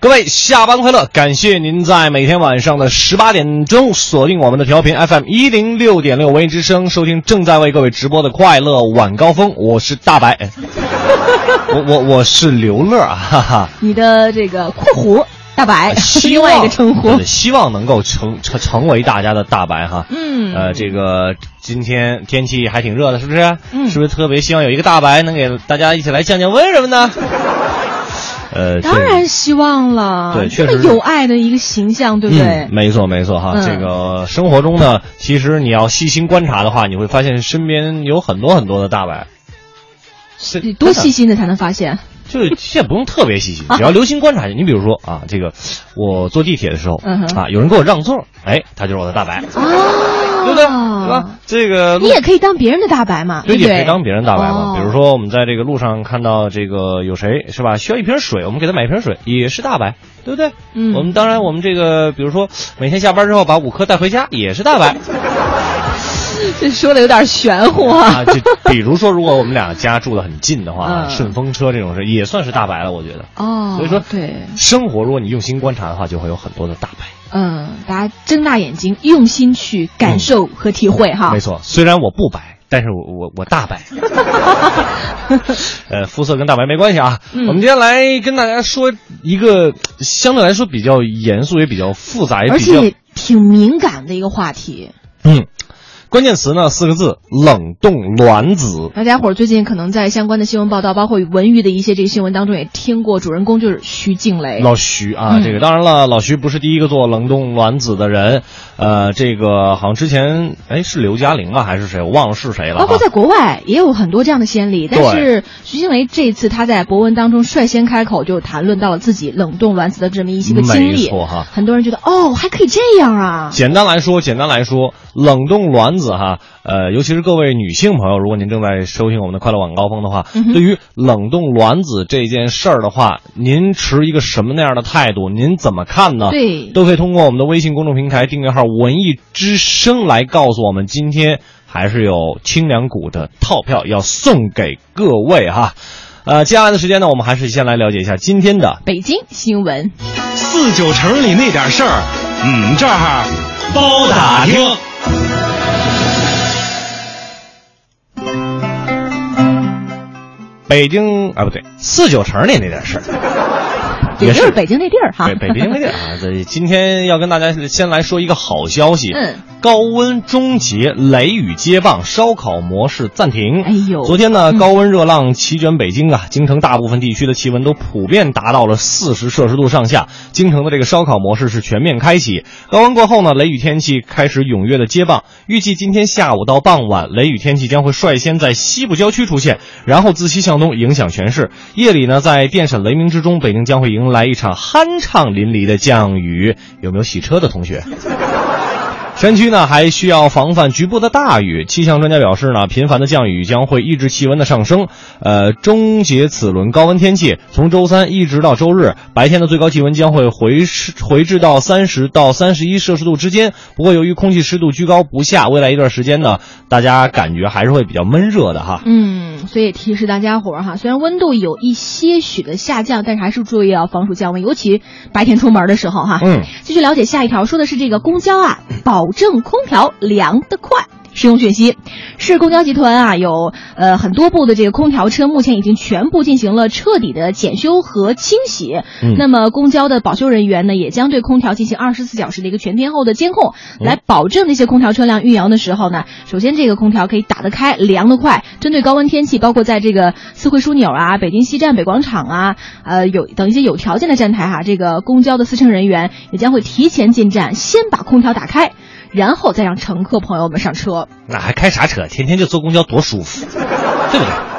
各位下班快乐！感谢您在每天晚上的十八点钟锁定我们的调频 FM 一零六点六文艺之声，收听正在为各位直播的快乐晚高峰。我是大白，哎 我我我是刘乐啊，哈哈。你的这个括弧大白希另外一望个称呼，希望能够成成成为大家的大白哈。嗯呃，这个今天天气还挺热的，是不是？嗯是不是特别希望有一个大白能给大家一起来降降温什么的？呃，当然希望了，对确实有爱的一个形象，对不对嗯？？没错，没错哈。嗯这个生活中呢，其实你要细心观察的话，你会发现身边有很多很多的大白。是你多细，心的才能发现，就是现在不用特别细心，只要留心观察。你比如说啊，这个我坐地铁的时候嗯啊，有人给我让座，哎，他就是我的大白，啊，对不对？是吧？这个你也可以当别人的大白嘛，对，对？也可以当别人大白嘛。哦比如说，我们在这个路上看到这个有谁是吧，需要一瓶水，我们给他买一瓶水，也是大白，对不对？嗯我们当然，我们这个比如说每天下班之后把五颗带回家，也是大白这 说的有点玄乎啊。啊。就比如说，如果我们俩家住的很近的话，嗯顺风车这种事也算是大白了，我觉得。哦，所以说，对，生活如果你用心观察的话，就会有很多的大白。嗯，大家睁大眼睛，用心去感受和体会哈。没错，虽然我不白，但是我我我大白。呃，肤色跟大白没关系啊。嗯我们今天来跟大家说一个相对来说比较严肃，也比较复杂，也而比较且挺敏感的一个话题。嗯，关键词呢四个字：冷冻卵子。大家伙儿最近可能在相关的新闻报道，包括文娱的一些这个新闻当中，也听过主人公就是徐静蕾。老徐啊，嗯这个当然了，老徐不是第一个做冷冻卵子的人，呃，这个好像之前哎是刘嘉玲啊还是谁，我忘了是谁了、啊。包括在国外也有很多这样的先例，但是徐静蕾这一次她在博文当中率先开口，就谈论到了自己冷冻卵子的这么一些个经没历。错哈很多人觉得哦，还可以这样啊。简单来说，简单来说，冷冻卵子哈，呃，尤其是各位女性朋友，如果您正在收听我们的快乐晚高峰的话，嗯对于冷冻卵子这件事儿的话，您持一个什么那样的态度？您怎么看呢？对都可以通过我们的微信公众平台订阅号“文艺之声”来告诉我们，今天还是有清凉谷的套票要送给各位哈。呃，接下来的时间呢，我们还是先来了解一下今天的北京新闻，四九城里那点事儿，嗯，这儿包打听。北京啊，不对，四九城里那点事儿。也就是北京那地儿哈。对，北京那地儿啊，这今天要跟大家先来说一个好消息。嗯，高温终结，雷雨接棒，烧烤模式暂停。哎呦昨天呢，高温热浪席卷北京啊，京城大部分地区的气温都普遍达到了四十摄氏度上下。京城的这个烧烤模式是全面开启。高温过后呢，雷雨天气开始踊跃的接棒。预计今天下午到傍晚，雷雨天气将会率先在西部郊区出现，然后自西向东影响全市。夜里呢，在电闪雷鸣之中，北京将会迎来一场酣畅淋漓的降雨。有没有洗车的同学？山区呢还需要防范局部的大雨。气象专家表示呢，频繁的降雨将会抑制气温的上升，呃，终结此轮高温天气。从周三一直到周日，白天的最高气温将会回湿回至到三十到三十一摄氏度之间。不过由于空气湿度居高不下，未来一段时间呢，大家感觉还是会比较闷热的哈。嗯，所以提示大家伙儿哈，虽然温度有一些许的下降，但是还是注意要防暑降温，尤其白天出门的时候哈。嗯，继续了解下一条，说的是这个公交啊，保证空调凉得快。使用讯息。市公交集团啊，有呃很多部的这个空调车，目前已经全部进行了彻底的检修和清洗。嗯那么公交的保修人员呢，也将对空调进行二十四小时的一个全天候的监控，来保证那些空调车辆运营的时候呢，首先这个空调可以打得开、凉得快。针对高温天气，包括在这个四惠枢纽啊、北京西站、北广场啊，呃有等一些有条件的站台哈、这个公交的司乘人员也将会提前进站，先把空调打开。然后再让乘客朋友们上车。那还开啥车？天天就坐公交多舒服，对不对？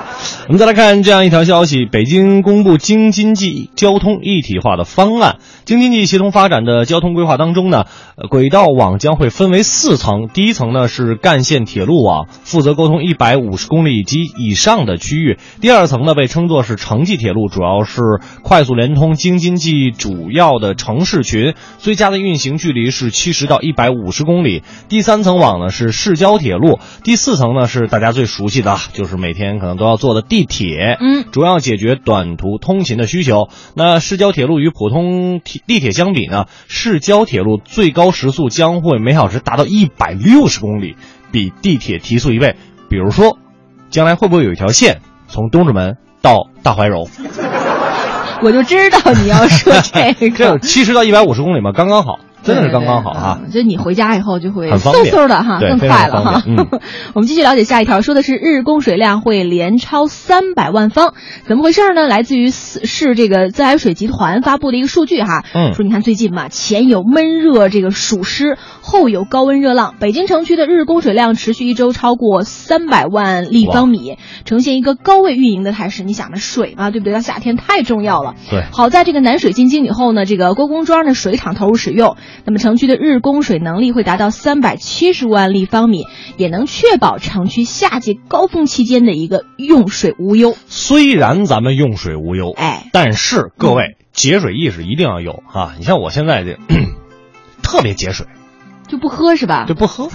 我们再来看这样一条消息：北京公布京津冀交通一体化的方案。京津冀协同发展的交通规划当中呢，轨道网将会分为四层。第一层呢是干线铁路网，负责沟通一百五十公里及以上的区域。第二层呢被称作是城际铁路，主要是快速连通京津冀主要的城市群，最佳的运行距离是七十到一百五十公里。第三层网呢是市郊铁路，第四层呢是大家最熟悉的，就是每天可能都要坐的地铁。嗯，主要解决短途通勤的需求。那市郊铁路与普通铁地铁相比呢，市郊铁路最高时速将会每小时达到一百六十公里，比地铁提速一倍。比如说，将来会不会有一条线从东直门到大怀柔？我就知道你要说这个 这个。七十到一百五十公里嘛，刚刚好，真的是刚刚好啊。嗯就你回家以后就会嗖嗖的哈，更快了哈。我们继续了解下一条，说的是日供水量会连超三百万方，怎么回事呢？来自于市市这个自来水集团发布的一个数据哈，嗯说你看最近嘛，前有闷热这个暑湿，后有高温热浪，北京城区的日供水量持续一周超过三百万立方米，呈现一个高位运营的态势。你想嘛，水嘛，对不对？到夏天太重要了。对好在这个南水进京以后呢，这个郭公庄的水厂投入使用，那么城区的日供水能力会达到三百七十万立方米，也能确保城区夏季高峰期间的一个用水无忧。虽然咱们用水无忧，哎，但是各位节水意识一定要有啊！你像我现在这 特别节水，就不喝是吧就？不喝，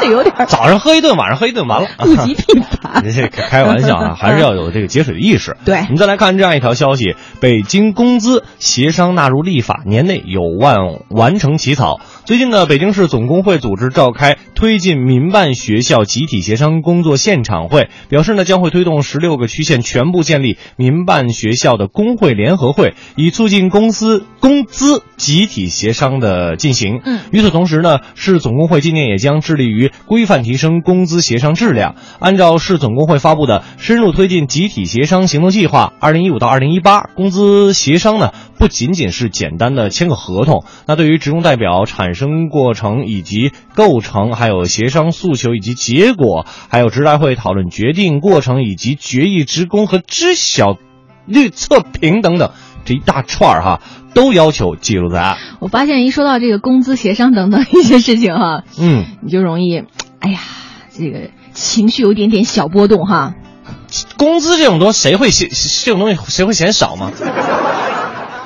这有点 早上喝一顿，晚上喝一顿，完了。物极必反。这开开玩笑啊，还是要有这个节水的意识。对我们再来看这样一条消息：北京工资协商纳入立法，年内有望完成起草。最近呢，北京市总工会组织召开推进民办学校集体协商工作现场会，表示呢将会推动十六个区县全部建立民办学校的工会联合会，以促进公司工资集体协商的进行。嗯与此同时呢，市总工会今年也将致力于规范提升工资协商质量。按照市总工会发布的《深入推进集体协商行动计划（二零一五到二零一八）》，工资协商呢不仅仅是简单的签个合同，那对于职工代表产生过程以及构成，还有协商诉求以及结果，还有职代会讨论决定过程以及决议职工和知晓率测评等等这一大串儿哈，都要求记录在案。我发现一说到这个工资协商等等一些事情哈，嗯。你就容易，哎呀，这个情绪有一点点小波动哈。工资这种东西谁会嫌这种东西谁会嫌少吗？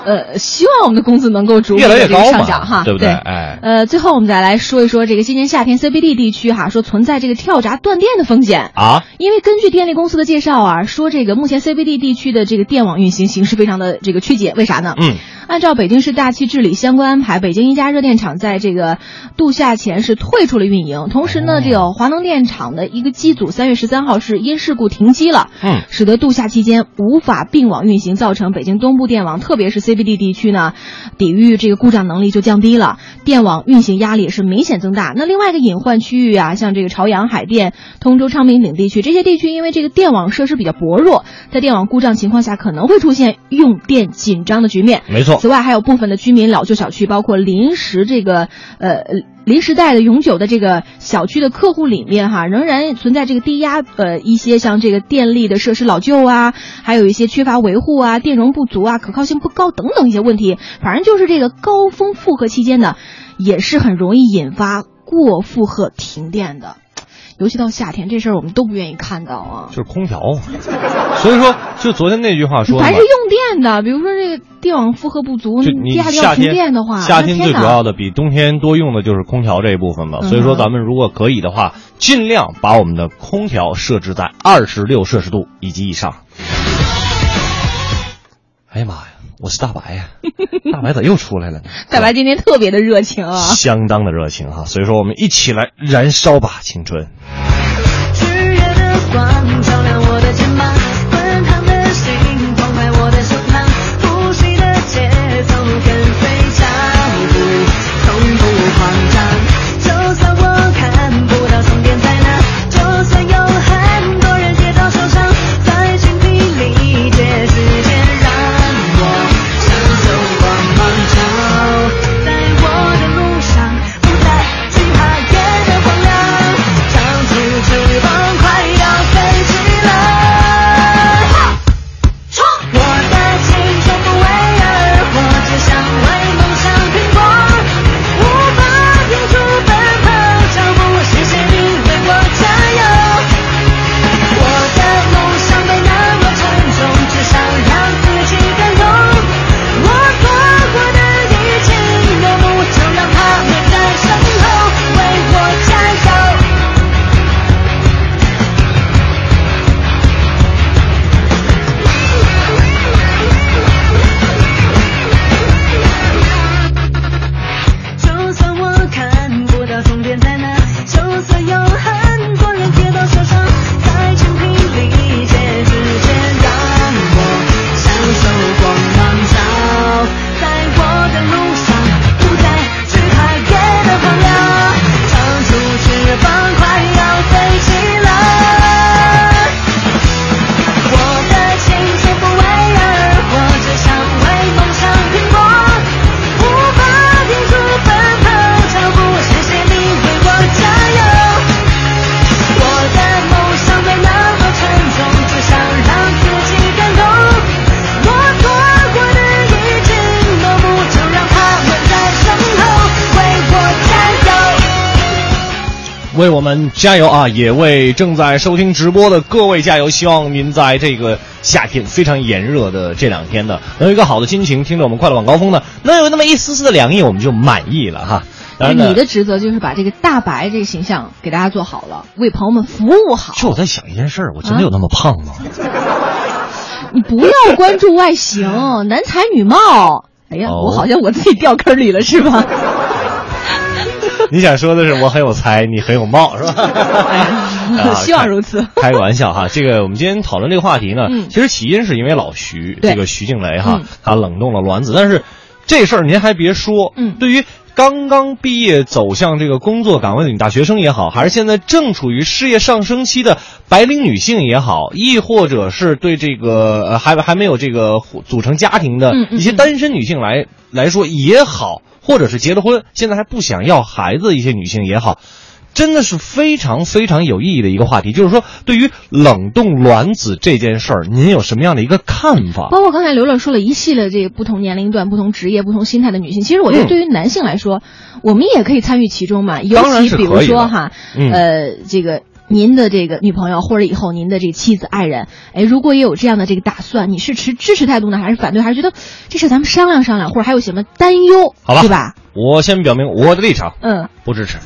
呃，希望我们的工资能够逐步越来越地这个上涨哈，对不对？哎。呃，最后我们再来说一说这个今年夏天 CBD 地区哈，说存在这个跳闸断电的风险。啊，因为根据电力公司的介绍啊，说这个目前 CBD 地区的这个电网运行形势非常的这个曲解，为啥呢？嗯，按照北京市大气治理相关安排，北京一家热电厂在这个度夏前是退出了运营，同时呢，这个华能电厂的一个机组三月十三号是因事故停机了，嗯，使得度夏期间无法并网运行，造成北京东部电网，特别是 CBD 地区呢，抵御这个故障能力就降低了，电网运行压力也是明显增大。那另外一个隐患区域啊，像这个朝阳、海淀、通州、昌平等地区，这些地区因为这个电网设施比较薄弱，在电网故障情况下，可能会出现用电紧张的局面。没错此外，还有部分的居民老旧小区，包括临时这个呃临时带的永久的这个小区的客户里面哈，仍然存在这个低压呃一些像这个电力的设施老旧啊，还有一些缺乏维护啊、电容不足啊、可靠性不高等等一些问题。反正就是这个高峰负荷期间呢，也是很容易引发过负荷停电的。尤其到夏天，这事儿我们都不愿意看到啊。就是空调。所以说，就昨天那句话说凡是，用电的，比如说这个电网负荷不足，就你夏天电的话，夏天最主要的比冬天多用的就是空调这一部分嘛。嗯所以说，咱们如果可以的话，尽量把我们的空调设置在二十六摄氏度以及以上。哎呀妈呀，我是大白呀，大白咋又出来了呢？大白今天特别的热情啊，相当的热情哈，所以说我们一起来燃烧吧青春。炽热的光为我们加油啊！也为正在收听直播的各位加油！希望您在这个夏天非常炎热的这两天呢，能有一个好的心情，听着我们快乐晚高峰呢，能有那么一丝丝的凉意，我们就满意了哈。你的职责就是把这个大白这个形象给大家做好了，为朋友们服务好。就我在想一件事儿，我真的有那么胖吗？你不要关注外形，男才女貌。哎呀，哦我好像我自己掉坑里了，是吧？你想说的是我很有才，你很有貌，是吧？啊 希望如此。开个玩笑哈，这个我们今天讨论这个话题呢，嗯。其实起因是因为老徐，对。这个徐静蕾哈嗯，他冷冻了卵子，但是这事儿您还别说，嗯。对于刚刚毕业走向这个工作岗位的女大学生也好，还是现在正处于事业上升期的白领女性也好，亦或者是对这个呃还还没有这个组成家庭的一些单身女性来来说也好，或者是结了婚现在还不想要孩子的一些女性也好。真的是非常非常有意义的一个话题，就是说，对于冷冻卵子这件事儿，您有什么样的一个看法？包括刚才刘乐说了一系列这个不同年龄段、不同职业、不同心态的女性，其实我觉得嗯对于男性来说，我们也可以参与其中嘛。尤其比如说哈，嗯呃，这个。您的这个女朋友或者以后您的这个妻子爱人，哎，如果也有这样的这个打算，你是持支持态度呢，还是反对，还是觉得这事咱们商量商量，或者还有什么担忧，好吧对吧？我先表明我的立场，嗯，不支持。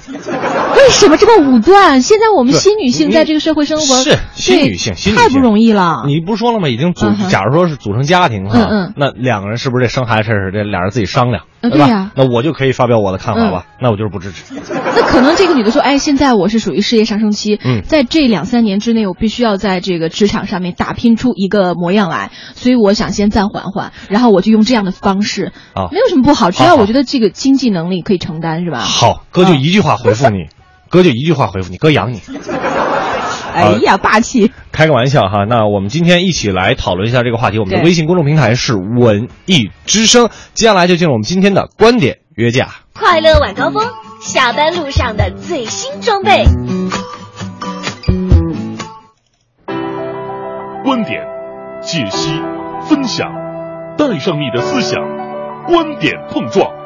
为什么这么武断？现在我们新女性在这个社会生活是新女性，新女太不容易了。你不是说了吗？已经组假如说是组成家庭哈，嗯嗯。那两个人是不是这生孩子这俩人自己商量，对呀。嗯那我就可以发表我的看法吧？那我就是不支持。那可能这个女的说，哎，现在我是属于事业上升期，嗯。在这两三年之内，我必须要在这个职场上面打拼出一个模样来，所以我想先暂缓缓，然后我就用这样的方式，啊。没有什么不好，只要我觉得这个经济能力可以承担，是吧？好，哥就一句话回复你，哥就一句话回复你，哥养你。哎呀，霸气！开个玩笑哈，那我们今天一起来讨论一下这个话题。我们的微信公众平台是文艺之声，接下来就进入我们今天的观点约架。快乐晚高峰，下班路上的最新装备。观点、解析、分享，带上你的思想，观点碰撞。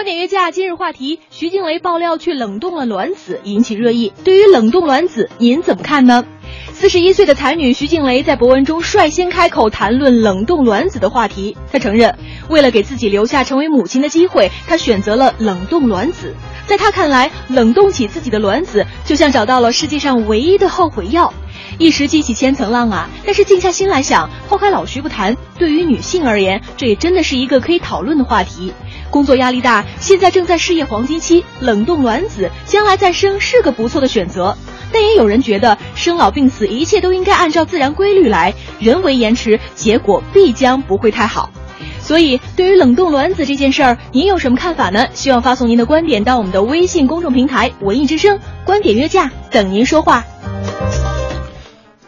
观点约架今日话题：徐静蕾爆料去冷冻了卵子，引起热议。对于冷冻卵子，您怎么看呢？四十一岁的才女徐静蕾在博文中率先开口谈论冷冻卵子的话题。她承认，为了给自己留下成为母亲的机会，她选择了冷冻卵子。在她看来，冷冻起自己的卵子，就像找到了世界上唯一的后悔药。一时激起千层浪啊！但是静下心来想，抛开老徐不谈，对于女性而言，这也真的是一个可以讨论的话题。工作压力大，现在正在事业黄金期，冷冻卵子，将来再生是个不错的选择。但也有人觉得，生老病死一切都应该按照自然规律来，人为延迟，结果必将不会太好。所以，对于冷冻卵子这件事儿，您有什么看法呢？希望发送您的观点到我们的微信公众平台“文艺之声”，观点约架，等您说话。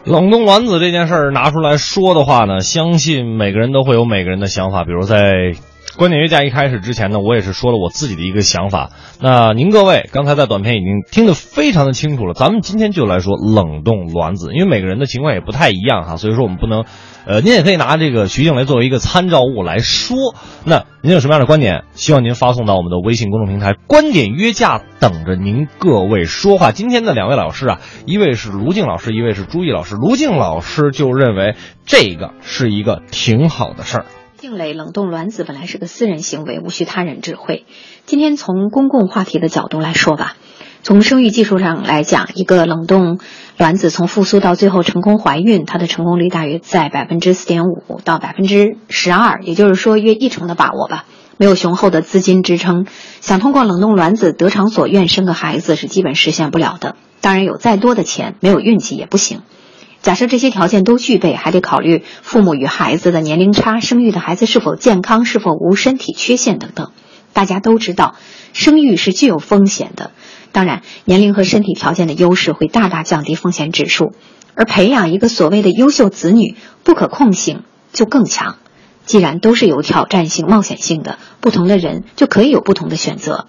冷冻卵子这件事儿拿出来说的话呢，相信每个人都会有每个人的想法。比如在观点约架一开始之前呢，我也是说了我自己的一个想法。那您各位刚才在短片已经听得非常的清楚了，咱们今天就来说冷冻卵子，因为每个人的情况也不太一样哈，所以说我们不能，呃，您也可以拿这个徐静蕾作为一个参照物来说。那您有什么样的观点？希望您发送到我们的微信公众平台“观点约架”，等着您各位说话。今天的两位老师啊，一位是卢静老师，一位是朱毅老师。卢静老师就认为这个是一个挺好的事儿。静蕾冷冻卵子本来是个私人行为，无需他人知会。今天从公共话题的角度来说吧，从生育技术上来讲，一个冷冻卵子从复苏到最后成功怀孕，它的成功率大约在百分之四点五到百分之十二，也就是说约一成的把握吧。没有雄厚的资金支撑，想通过冷冻卵子得偿所愿生个孩子是基本实现不了的。当然，有再多的钱，没有运气也不行。假设这些条件都具备，还得考虑父母与孩子的年龄差、生育的孩子是否健康、是否无身体缺陷等等。大家都知道，生育是具有风险的。当然，年龄和身体条件的优势会大大降低风险指数，而培养一个所谓的优秀子女，不可控性就更强。既然都是有挑战性、冒险性的，不同的人就可以有不同的选择。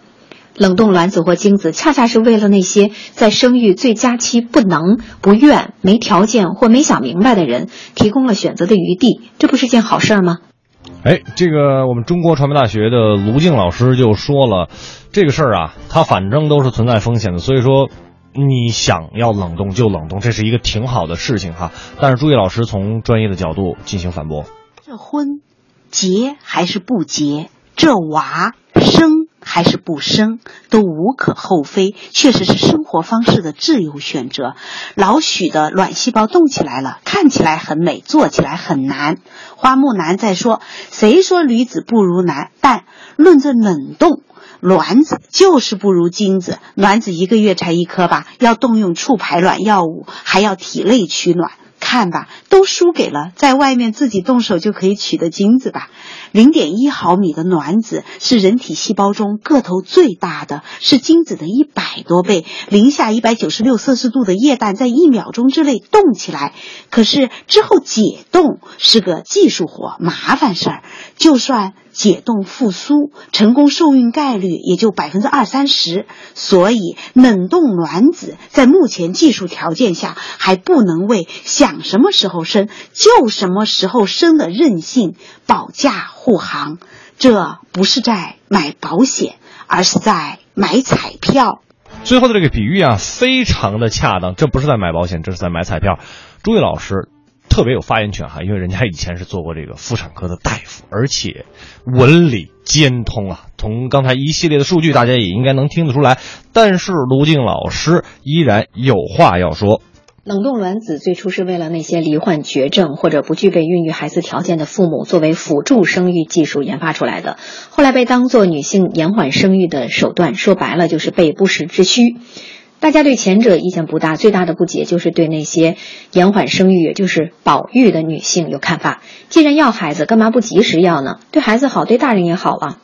冷冻卵子或精子，恰恰是为了那些在生育最佳期不能、不愿、没条件或没想明白的人，提供了选择的余地。这不是件好事儿吗？哎，这个我们中国传媒大学的卢静老师就说了，这个事儿啊，它反正都是存在风险的，所以说你想要冷冻就冷冻，这是一个挺好的事情哈。但是朱毅老师从专业的角度进行反驳，这婚结还是不结，这娃生还是不生，都无可厚非，确实是生活方式的自由选择。老许的卵细胞动起来了，看起来很美，做起来很难。花木兰在说：“谁说女子不如男？但论这冷冻。”卵子就是不如精子，卵子一个月才一颗吧，要动用促排卵药物，还要体内取卵。看吧，都输给了在外面自己动手就可以取的精子吧。零点一毫米的卵子是人体细胞中个头最大的，是精子的一百多倍。零下一百九十六摄氏度的液氮在一秒钟之内冻起来，可是之后解冻是个技术活，麻烦事儿。就算解冻复苏，成功受孕概率也就百分之二三十。所以，冷冻卵子在目前技术条件下还不能为想什么时候生就什么时候生的任性保驾护航。这不是在买保险，而是在买彩票。最后的这个比喻啊，非常的恰当。这不是在买保险，这是在买彩票。朱毅老师特别有发言权哈，因为人家以前是做过这个妇产科的大夫，而且文理兼通啊。从刚才一系列的数据，大家也应该能听得出来。但是卢静老师依然有话要说。冷冻卵子最初是为了那些罹患绝症或者不具备孕育孩子条件的父母作为辅助生育技术研发出来的，后来被当作女性延缓生育的手段，说白了就是被不时之需。大家对前者意见不大，最大的不解就是对那些延缓生育，也就是保育的女性有看法。既然要孩子，干嘛不及时要呢？对孩子好，对大人也好啊。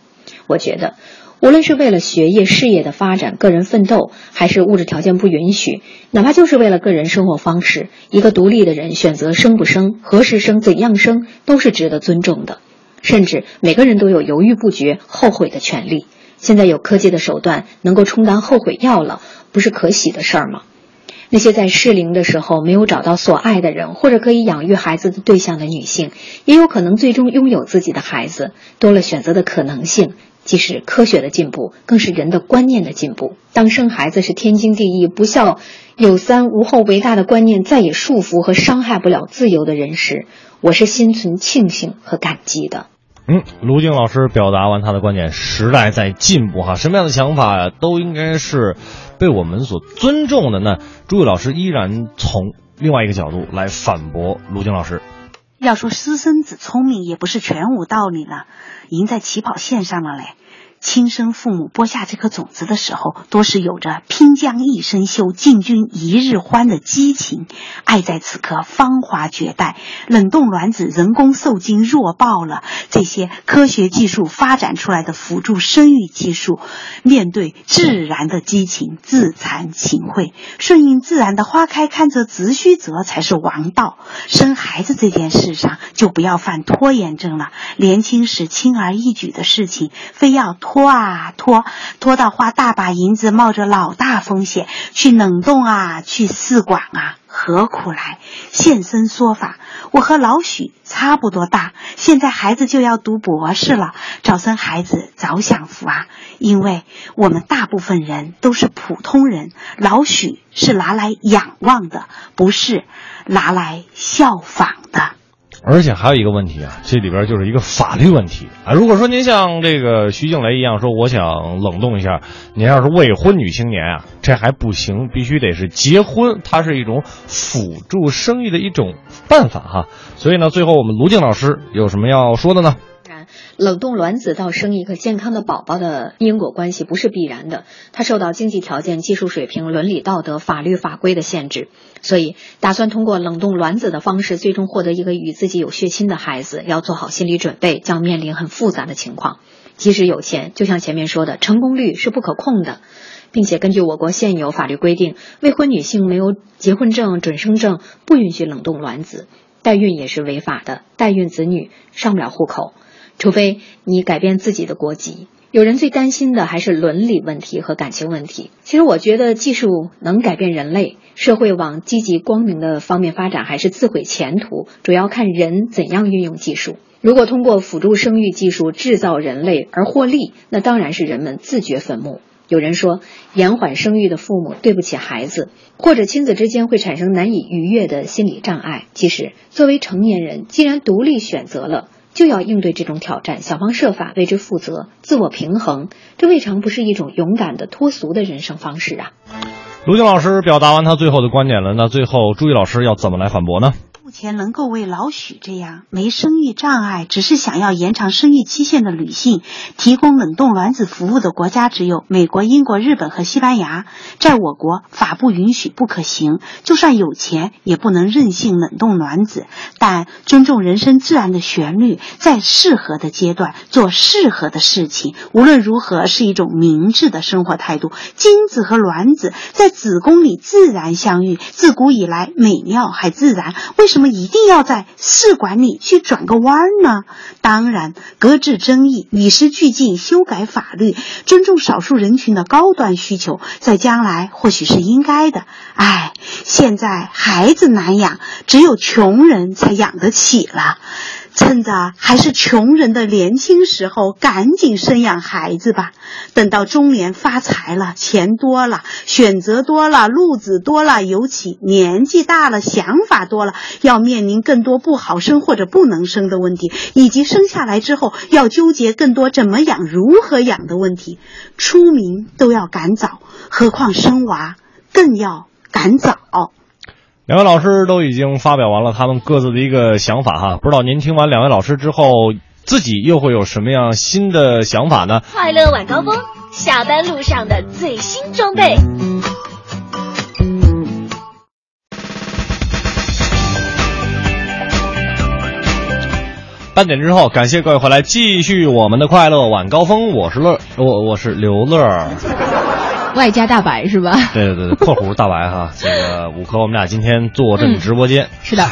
我觉得。无论是为了学业、事业的发展、个人奋斗，还是物质条件不允许，哪怕就是为了个人生活方式，一个独立的人选择生不生、何时生、怎样生，都是值得尊重的。甚至每个人都有犹豫不决、后悔的权利。现在有科技的手段能够充当后悔药了，不是可喜的事儿吗？那些在适龄的时候没有找到所爱的人，或者可以养育孩子的对象的女性，也有可能最终拥有自己的孩子，多了选择的可能性。既是科学的进步，更是人的观念的进步。当生孩子是天经地义、不孝有三、无后为大的观念再也束缚和伤害不了自由的人时，我是心存庆幸和感激的。嗯，卢静老师表达完他的观点，时代在进步哈，什么样的想法都应该是被我们所尊重的。那朱毅老师依然从另外一个角度来反驳卢静老师。要说私生子聪明，也不是全无道理了，赢在起跑线上了嘞。亲生父母播下这颗种子的时候，多是有着拼将一生休，进军一日欢的激情，爱在此刻芳华绝代。冷冻卵子、人工受精弱爆了，这些科学技术发展出来的辅助生育技术，面对自然的激情，自惭形秽，顺应自然的花开，堪折直须折才是王道。生孩子这件事上，就不要犯拖延症了。年轻时轻而易举的事情，非要拖拖啊拖，拖到花大把银子，冒着老大风险去冷冻啊，去试管啊，何苦来？现身说法，我和老许差不多大，现在孩子就要读博士了，早生孩子早享福啊！因为我们大部分人都是普通人，老许是拿来仰望的，不是拿来效仿的。而且还有一个问题啊，这里边就是一个法律问题啊。如果说您像这个徐静蕾一样说，我想冷冻一下，您要是未婚女青年啊，这还不行，必须得是结婚，它是一种辅助生育的一种办法哈。所以呢，最后我们卢静老师有什么要说的呢？冷冻卵子到生一个健康的宝宝的因果关系不是必然的，它受到经济条件、技术水平、伦理道德、法律法规的限制。所以，打算通过冷冻卵子的方式最终获得一个与自己有血亲的孩子，要做好心理准备，将面临很复杂的情况。即使有钱，就像前面说的，成功率是不可控的，并且根据我国现有法律规定，未婚女性没有结婚证、准生证，不允许冷冻卵子，代孕也是违法的，代孕子女上不了户口。除非你改变自己的国籍，有人最担心的还是伦理问题和感情问题。其实我觉得技术能改变人类，社会往积极光明的方面发展，还是自毁前途，主要看人怎样运用技术。如果通过辅助生育技术制造人类而获利，那当然是人们自掘坟墓。有人说，延缓生育的父母对不起孩子，或者亲子之间会产生难以逾越的心理障碍。其实，作为成年人，既然独立选择了。就要应对这种挑战，想方设法为之负责，自我平衡，这未尝不是一种勇敢的脱俗的人生方式啊！卢静老师表达完他最后的观点了，那最后朱毅老师要怎么来反驳呢？目前能够为老许这样没生育障碍，只是想要延长生育期限的女性提供冷冻卵子服务的国家，只有美国、英国、日本和西班牙。在我国，法不允许，不可行。就算有钱，也不能任性冷冻卵子。但尊重人生自然的旋律，在适合的阶段做适合的事情，无论如何是一种明智的生活态度。精子和卵子在子宫里自然相遇，自古以来美妙还自然。为什么？那么一定要在试管里去转个弯儿呢？当然，搁置争议，与时俱进，修改法律，尊重少数人群的高端需求，在将来或许是应该的。哎，现在孩子难养，只有穷人才养得起了。趁着还是穷人的年轻时候，赶紧生养孩子吧。等到中年发财了，钱多了，选择多了，路子多了，尤其年纪大了，想法多了，要面临更多不好生或者不能生的问题，以及生下来之后要纠结更多怎么养、如何养的问题。出名都要赶早，何况生娃更要赶早。两位老师都已经发表完了他们各自的一个想法哈，不知道您听完两位老师之后，自己又会有什么样新的想法呢？快乐晚高峰，下班路上的最新装备。半点之后，感谢各位回来继续我们的快乐晚高峰，我是乐，我我是刘乐。外加大白是吧？对对对，括弧大白哈。这个五科，我们俩今天坐镇直播间，是的，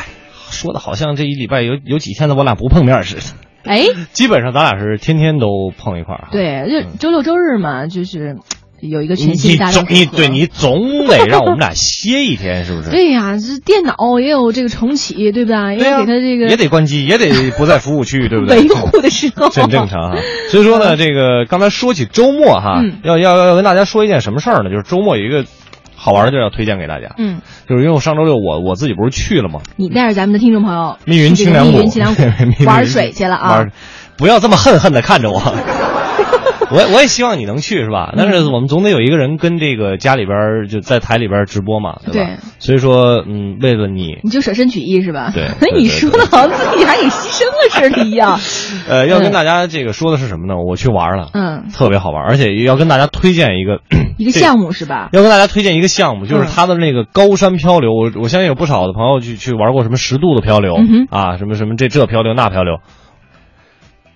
说的好像这一礼拜有有几天的我俩不碰面似的。哎，基本上咱俩是天天都碰一块儿。对，就周六周日嘛，就是。有一个全新大总你对你总得让我们俩歇一天，是不是？对呀，这电脑也有这个重启，对吧？也给他这个也得关机，也得不在服务区，对不对？维护的时候，这很正常哈。所以说呢，这个刚才说起周末哈，要要要跟大家说一件什么事儿呢？就是周末有一个好玩的地儿要推荐给大家。嗯，就是因为我上周六我我自己不是去了吗？你带着咱们的听众朋友密云清凉谷密云清凉谷玩水去了啊！玩不要这么恨恨的看着我。我我也希望你能去是吧？但是我们总得有一个人跟这个家里边就在台里边直播嘛，对吧？对所以说，嗯，为了你，你就舍身取义是吧？对 哎对，对你说的好像自己还给牺牲了似的一样。呃，要跟大家这个说的是什么呢？我去玩了，嗯，特别好玩，而且要跟大家推荐一个一个 项目是吧？要跟大家推荐一个项目，就是嗯它的那个高山漂流。我我相信有不少的朋友去去玩过什么十度的漂流、嗯啊，什么什么这这漂流那漂流，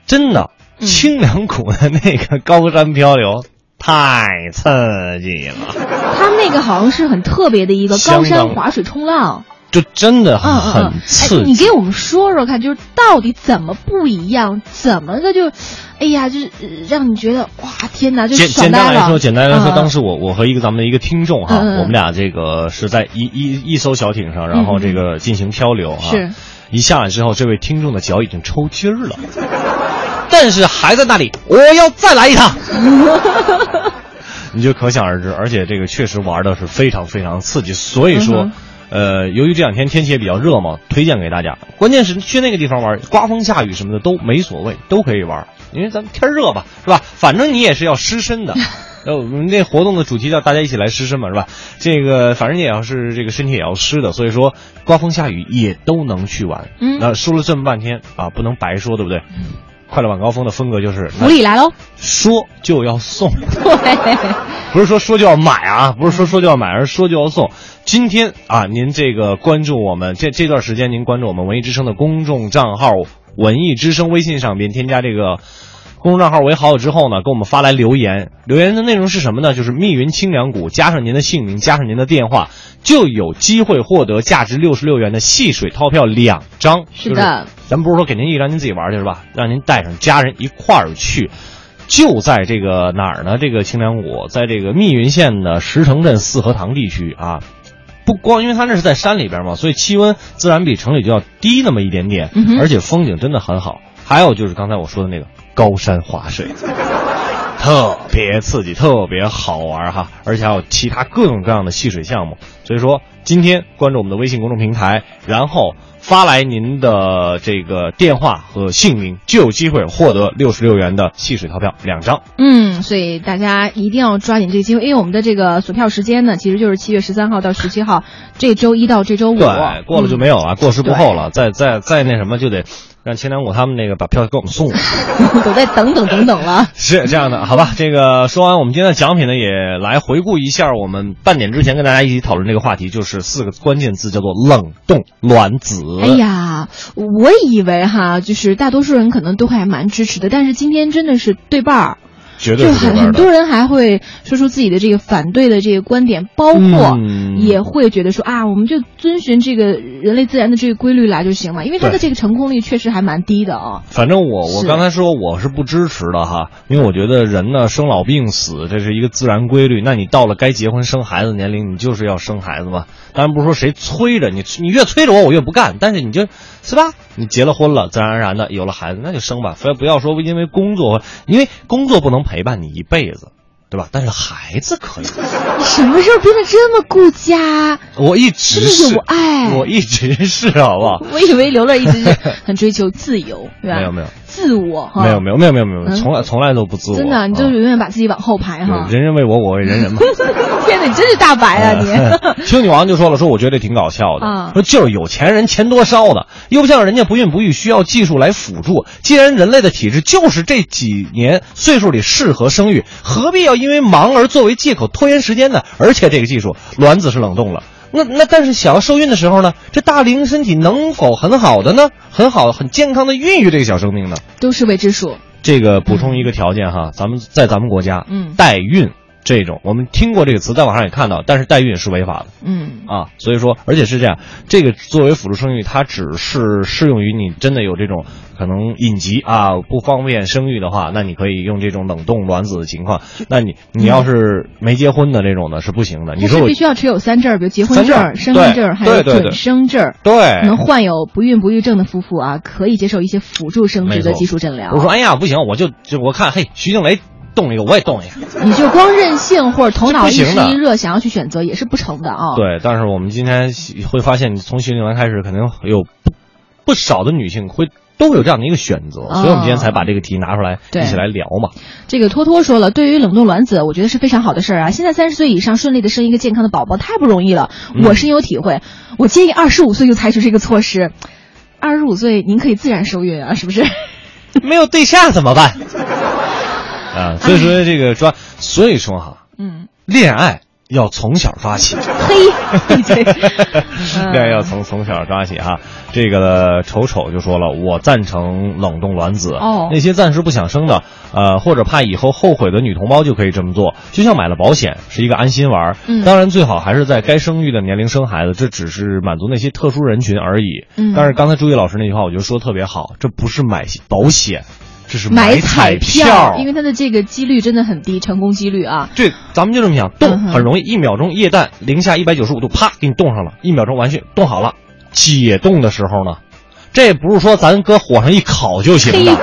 真的嗯清凉谷的那个高山漂流太刺激了，他们那个好像是很特别的一个高山滑水冲浪。就真的很嗯，刺激。哎，你给我们说说看，就是到底怎么不一样，怎么个就，哎呀，就是呃让你觉得哇，天哪，就简单来说，简单来说，嗯当时我我和一个咱们的一个听众哈，我们俩这个是在一一一艘小艇上，然后这个进行漂流啊。是。一下来之后，这位听众的脚已经抽筋儿了，但是还在那里，我要再来一趟。你就可想而知，而且这个确实玩的是非常非常刺激，所以说。嗯呃，由于这两天天气也比较热嘛，推荐给大家。关键是去那个地方玩，刮风下雨什么的都没所谓，都可以玩。因为咱们天热吧，是吧？反正你也是要湿身的。呃，我们那活动的主题叫大家一起来湿身嘛，是吧？这个反正也要是这个身体也要湿的，所以说刮风下雨也都能去玩。嗯那说了这么半天啊，不能白说，对不对？快乐晚高峰的风格就是福利来喽！说就要送。对，不是说说就要买啊，不是说说就要买，而是说就要送。今天啊，您这个关注我们这这段时间，您关注我们文艺之声的公众账号“文艺之声”微信上边添加这个公众账号为好友之后呢，给我们发来留言。留言的内容是什么呢？就是密云清凉谷，加上您的姓名，加上您的电话，就有机会获得价值六十六元的戏水套票两张。是的，咱们不是说给您一张您自己玩去是吧？让您带上家人一块儿去。就在这个哪儿呢？这个清凉谷，在这个密云县的石城镇四合塘地区啊。不光因为它那是在山里边嘛，所以气温自然比城里就要低那么一点点，嗯而且风景真的很好。还有就是刚才我说的那个高山滑水，特别刺激，特别好玩哈，而且还有其他各种各样的戏水项目。所以说，今天关注我们的微信公众平台，然后发来您的这个电话和姓名，就有机会获得六十六元的戏水套票两张。嗯，所以大家一定要抓紧这个机会，因为我们的这个锁票时间呢，其实就是七月十三号到十七号，这周一到这周五。对，过了就没有了，过时不候了。再再再那什么，就得让千两谷他们那个把票给我们送了。嗯 都在等等等等了。是这样的，好吧。这个说完，我们今天的奖品呢，也来回顾一下我们半点之前跟大家一起讨论这个话题，就是四个关键字，叫做冷冻卵子。哎呀，我以为哈，就是大多数人可能都还蛮支持的，但是今天真的是对半儿。绝对就很很多人还会说出自己的这个反对的这个观点，包括嗯也会觉得说啊，我们就遵循这个人类自然的这个规律来就行了，因为它的这个成功率确实还蛮低的啊。反正我我刚才说我是不支持的哈，因为我觉得人呢生老病死这是一个自然规律。那你到了该结婚生孩子年龄，你就是要生孩子嘛。当然不是说谁催着你，你越催着我我越不干。但是你就是吧，你结了婚了，自然而然的有了孩子，那就生吧。非不要说因为工作，因为工作不能陪伴你一辈子，对吧？但是孩子可以。你 什么时候变得这么顾家？我一直是有爱我一直是好不好？我以为刘乐一直是 很追求自由，对吧？没有没有自我哈，没有没有没有没有没有，嗯从来从来都不自我。真的，你就永远把自己往后排哈。人人为我，我为人人嘛。天哪，你真是大白啊你！听女王就说了，说我觉得挺搞笑的，啊说就是有钱人钱多烧的，又不像人家不孕不育需要技术来辅助。既然人类的体质就是这几年岁数里适合生育，何必要因为忙而作为借口拖延时间呢？而且这个技术，卵子是冷冻了。那那但是想要受孕的时候呢，这大龄身体能否很好的呢？很好很健康的孕育这个小生命呢？都是未知数。这个补充一个条件哈，咱们在咱们国家，嗯代孕这种我们听过这个词，在网上也看到，但是代孕是违法的。嗯，啊，所以说，而且是这样，这个作为辅助生育，它只是适用于你真的有这种可能隐疾啊，不方便生育的话，那你可以用这种冷冻卵子的情况。那你你要是没结婚的这种呢是不行的。你说我是必须要持有三证，比如结婚证身份证，还有准生证。对可能患有不孕不育症的夫妇啊，可以接受一些辅助生殖的技术诊疗。我说哎呀不行，我就就我看嘿徐静蕾动一个我也动一个。你就光任性或者头脑一时一热想要去选择也是不成的啊。，对，但是我们今天会发现，从徐静蕾开始，可能有不不少的女性会都会有这样的一个选择，哦所以我们今天才把这个题拿出来对一起来聊嘛。这个托托说了，对于冷冻卵子，我觉得是非常好的事儿啊。现在三十岁以上顺利的生一个健康的宝宝太不容易了，嗯我深有体会。我建议二十五岁就采取这个措施。二十五岁您可以自然受孕啊，是不是？没有对象怎么办？啊，所以说这个抓，所以说哈，嗯，恋爱要从小抓起。嘿，恋爱要从从小抓起哈。这个丑丑就说了，我赞成冷冻卵子。哦那些暂时不想生的，呃，或者怕以后后悔的女同胞就可以这么做，就像买了保险，是一个安心丸儿。嗯当然最好还是在该生育的年龄生孩子，这只是满足那些特殊人群而已。嗯但是刚才朱毅老师那句话，我觉得说的特别好，这不是买保险，这是买彩票，因为它的这个几率真的很低，成功几率啊。对，咱们就这么想，嗯冻很容易，一秒钟液氮零下一百九十五度，啪给你冻上了，一秒钟完事冻好了。解冻的时候呢，这不是说咱搁火上一烤就行的，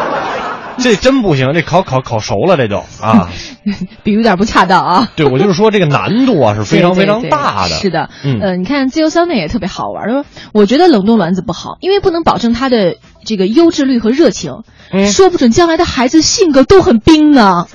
这真不行，这烤烤烤熟了这就啊。比喻有点不恰当啊。对，我就是说这个难度啊是非常非常对对对大的。是的，嗯呃，你看自由香奈也特别好玩，说我觉得冷冻卵子不好，因为不能保证它的这个优质率和热情，嗯说不准将来的孩子性格都很冰呢。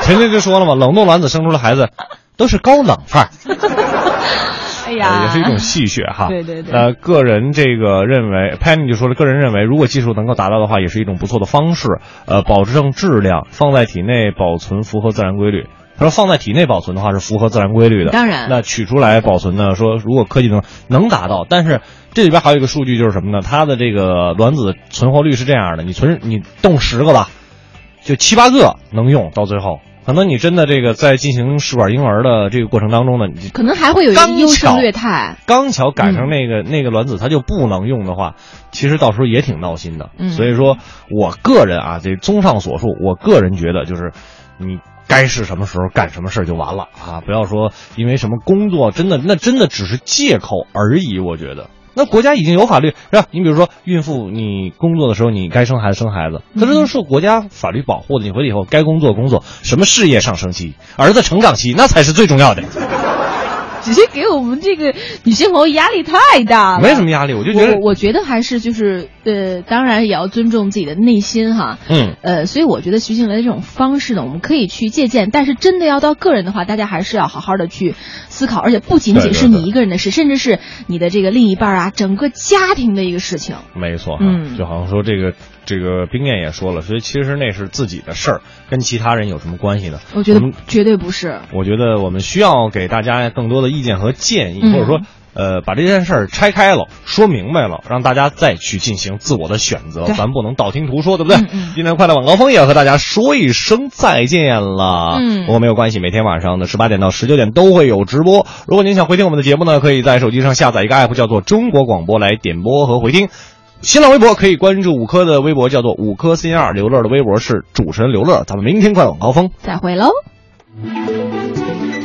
陈晨就说了嘛，冷冻卵子生出的孩子 都是高冷范儿。哎呀也是一种戏谑哈。对对对呃，个人这个认为，Penny 就说了，个人认为，如果技术能够达到的话，也是一种不错的方式。呃，保证质量，放在体内保存符合自然规律。他说放在体内保存的话是符合自然规律的，当然那取出来保存呢？说如果科技能能达到，但是这里边还有一个数据就是什么呢？它的这个卵子存活率是这样的：你存你冻十个吧，就七八个能用，到最后，可能你真的这个在进行试管婴儿的这个过程当中呢，你可能还会有一个优胜劣汰。刚巧赶上那个、那个卵子它就不能用的话，其实到时候也挺闹心的。嗯所以说我个人啊，这综上所述，我个人觉得就是你。该是什么时候干什么事儿就完了啊！不要说因为什么工作，真的那真的只是借口而已。我觉得，那国家已经有法律是吧？你比如说孕妇，你工作的时候你该生孩子生孩子，可这都是受国家法律保护的。你回去以后该工作工作，什么事业上升期、儿子成长期，那才是最重要的。只是给我们这个女性朋友压力太大了。没什么压力，我就觉得我我觉得还是就是呃，当然也要尊重自己的内心哈。嗯。呃，所以我觉得徐静蕾的这种方式呢，我们可以去借鉴，但是真的要到个人的话，大家还是要好好的去思考，而且不仅仅是对对对你一个人的事，甚至是你的这个另一半啊，整个家庭的一个事情。没错，嗯就好像说这个这个冰燕也说了，所以其实那是自己的事儿，跟其他人有什么关系呢？我觉得们绝对不是。我觉得我们需要给大家更多的意见和建议，嗯或者说。呃，把这件事儿拆开了，说明白了，让大家再去进行自我的选择，咱不能道听途说，对不对？嗯嗯今天快乐晚高峰也要和大家说一声再见了。嗯不过没有关系，每天晚上的十八点到十九点都会有直播。如果您想回听我们的节目呢，可以在手机上下载一个 app，叫做中国广播来点播和回听。新浪微博可以关注五科的微博，叫做五科 C R，刘乐的微博是主持人刘乐。咱们明天快乐晚高峰。再会喽。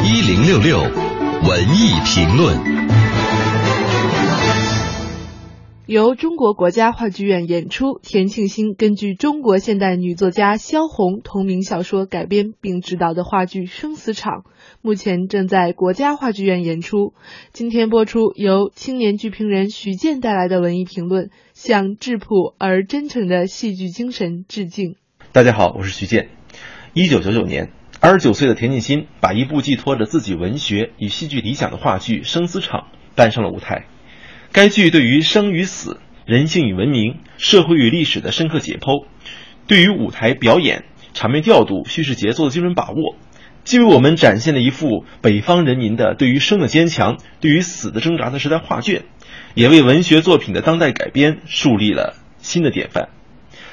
一零六六文艺评论。由中国国家话剧院演出，田沁鑫根据中国现代女作家萧红同名小说改编并执导的话剧《生死场》，目前正在国家话剧院演出。今天播出由青年剧评人徐健带来的文艺评论，向质朴而真诚的戏剧精神致敬。大家好，我是徐健。一九九九年，二十九岁的田沁鑫把一部寄托着自己文学与戏剧理想的话剧《生死场》搬上了舞台。该剧对于生与死、人性与文明、社会与历史的深刻解剖，对于舞台表演、场面调度、叙事节奏的精准把握，既为我们展现了一幅北方人民的对于生的坚强、对于死的挣扎的时代画卷，也为文学作品的当代改编树立了新的典范。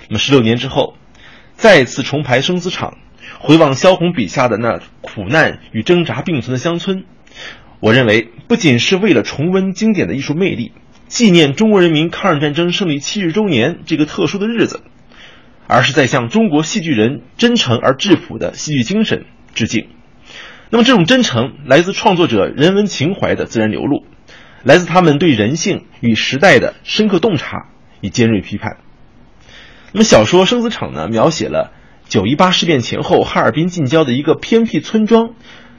那么，十六年之后，再次重排生死场，回望萧红笔下的那苦难与挣扎并存的乡村，我认为不仅是为了重温经典的艺术魅力，纪念中国人民抗日战争胜利七十周年这个特殊的日子，而是在向中国戏剧人真诚而质朴的戏剧精神致敬。那么，这种真诚来自创作者人文情怀的自然流露，来自他们对人性与时代的深刻洞察与尖锐批判。那么，小说《生死场》呢，描写了九一八事变前后哈尔滨近郊的一个偏僻村庄，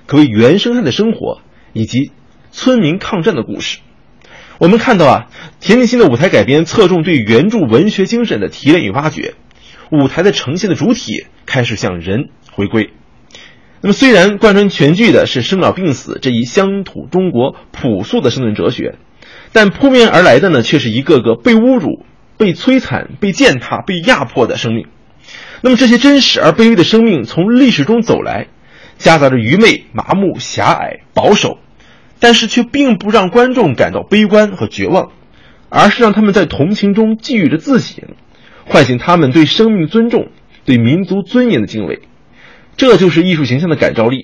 可谓原生态的生活以及村民抗战的故事。我们看到啊，田沁鑫的舞台改编侧重对原著文学精神的提炼与挖掘，舞台的呈现的主体开始向人回归。那么，虽然贯穿全剧的是生老病死这一乡土中国朴素的生存哲学，但扑面而来的呢，却是一个个被侮辱、被摧残、被践踏、被压迫的生命。那么，这些真实而卑微的生命从历史中走来，夹杂着愚昧、麻木、狭隘、保守，但是却并不让观众感到悲观和绝望，而是让他们在同情中寄予着自省，唤醒他们对生命尊重、对民族尊严的敬畏。这就是艺术形象的感召力。